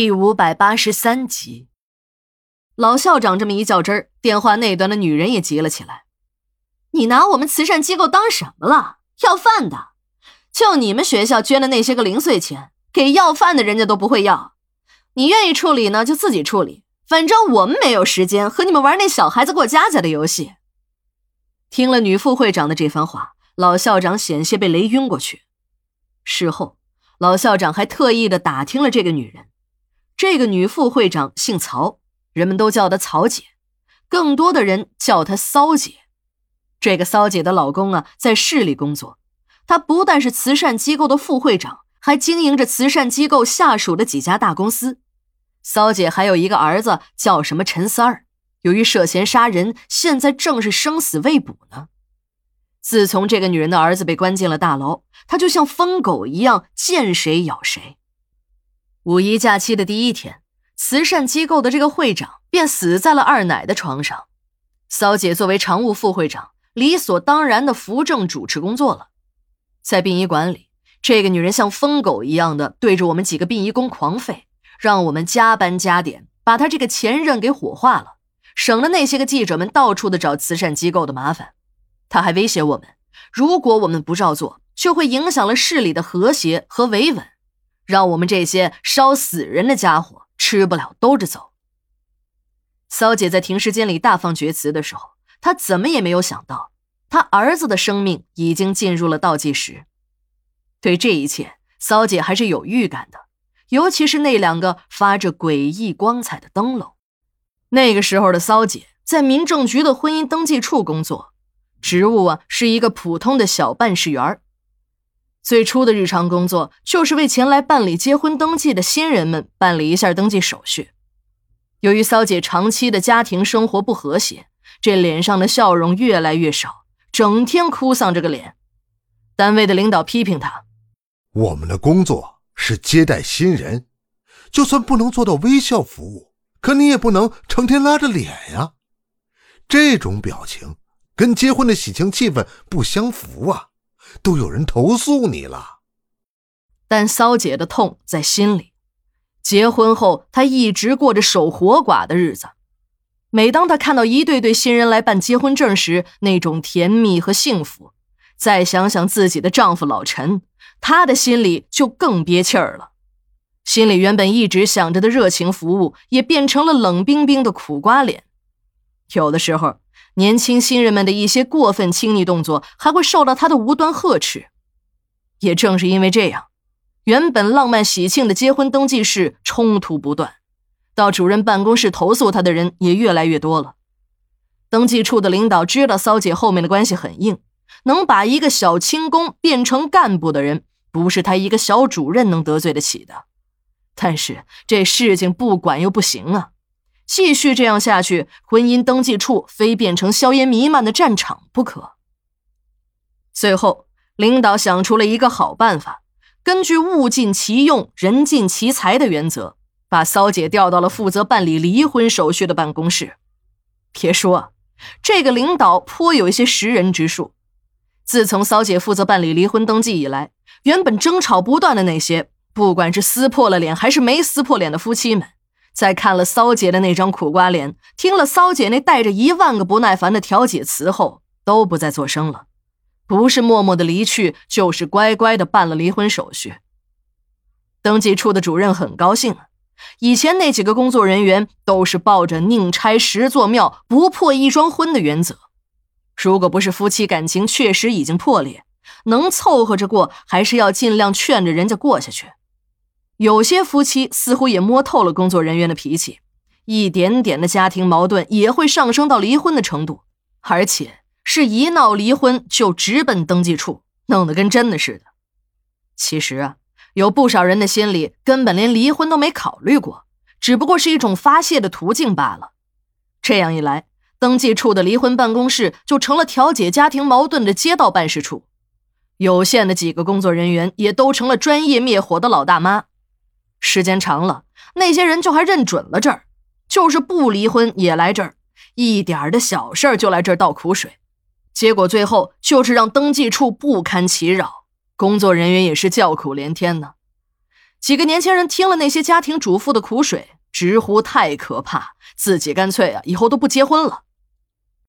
第五百八十三集，老校长这么一较真儿，电话那端的女人也急了起来：“你拿我们慈善机构当什么了？要饭的？就你们学校捐的那些个零碎钱，给要饭的人家都不会要。你愿意处理呢，就自己处理。反正我们没有时间和你们玩那小孩子过家家的游戏。”听了女副会长的这番话，老校长险些被雷晕过去。事后，老校长还特意的打听了这个女人。这个女副会长姓曹，人们都叫她曹姐，更多的人叫她骚姐。这个骚姐的老公啊，在市里工作，他不但是慈善机构的副会长，还经营着慈善机构下属的几家大公司。骚姐还有一个儿子，叫什么陈三儿，由于涉嫌杀人，现在正是生死未卜呢。自从这个女人的儿子被关进了大牢，她就像疯狗一样，见谁咬谁。五一假期的第一天，慈善机构的这个会长便死在了二奶的床上。骚姐作为常务副会长，理所当然的扶正主持工作了。在殡仪馆里，这个女人像疯狗一样的对着我们几个殡仪工狂吠，让我们加班加点把她这个前任给火化了，省了那些个记者们到处的找慈善机构的麻烦。她还威胁我们，如果我们不照做，就会影响了市里的和谐和维稳。让我们这些烧死人的家伙吃不了兜着走。骚姐在停尸间里大放厥词的时候，她怎么也没有想到，她儿子的生命已经进入了倒计时。对这一切，骚姐还是有预感的，尤其是那两个发着诡异光彩的灯笼。那个时候的骚姐在民政局的婚姻登记处工作，职务啊是一个普通的小办事员最初的日常工作就是为前来办理结婚登记的新人们办理一下登记手续。由于骚姐长期的家庭生活不和谐，这脸上的笑容越来越少，整天哭丧着个脸。单位的领导批评她：“我们的工作是接待新人，就算不能做到微笑服务，可你也不能成天拉着脸呀。这种表情跟结婚的喜庆气氛不相符啊。”都有人投诉你了，但骚姐的痛在心里。结婚后，她一直过着守活寡的日子。每当她看到一对对新人来办结婚证时，那种甜蜜和幸福，再想想自己的丈夫老陈，她的心里就更憋气儿了。心里原本一直想着的热情服务，也变成了冷冰冰的苦瓜脸。有的时候。年轻新人们的一些过分亲昵动作，还会受到他的无端呵斥。也正是因为这样，原本浪漫喜庆的结婚登记室冲突不断，到主任办公室投诉他的人也越来越多了。登记处的领导知道骚姐后面的关系很硬，能把一个小轻工变成干部的人，不是他一个小主任能得罪得起的。但是这事情不管又不行啊。继续这样下去，婚姻登记处非变成硝烟弥漫的战场不可。最后，领导想出了一个好办法，根据物尽其用、人尽其才的原则，把骚姐调到了负责办理离婚手续的办公室。别说，这个领导颇有一些识人之术。自从骚姐负责办理离婚登记以来，原本争吵不断的那些，不管是撕破了脸还是没撕破脸的夫妻们。在看了骚姐的那张苦瓜脸，听了骚姐那带着一万个不耐烦的调解词后，都不再作声了，不是默默的离去，就是乖乖的办了离婚手续。登记处的主任很高兴，以前那几个工作人员都是抱着宁拆十座庙，不破一桩婚的原则，如果不是夫妻感情确实已经破裂，能凑合着过，还是要尽量劝着人家过下去。有些夫妻似乎也摸透了工作人员的脾气，一点点的家庭矛盾也会上升到离婚的程度，而且是一闹离婚就直奔登记处，弄得跟真的似的。其实啊，有不少人的心里根本连离婚都没考虑过，只不过是一种发泄的途径罢了。这样一来，登记处的离婚办公室就成了调解家庭矛盾的街道办事处，有限的几个工作人员也都成了专业灭火的老大妈。时间长了，那些人就还认准了这儿，就是不离婚也来这儿，一点的小事就来这儿倒苦水，结果最后就是让登记处不堪其扰，工作人员也是叫苦连天呢。几个年轻人听了那些家庭主妇的苦水，直呼太可怕，自己干脆啊以后都不结婚了。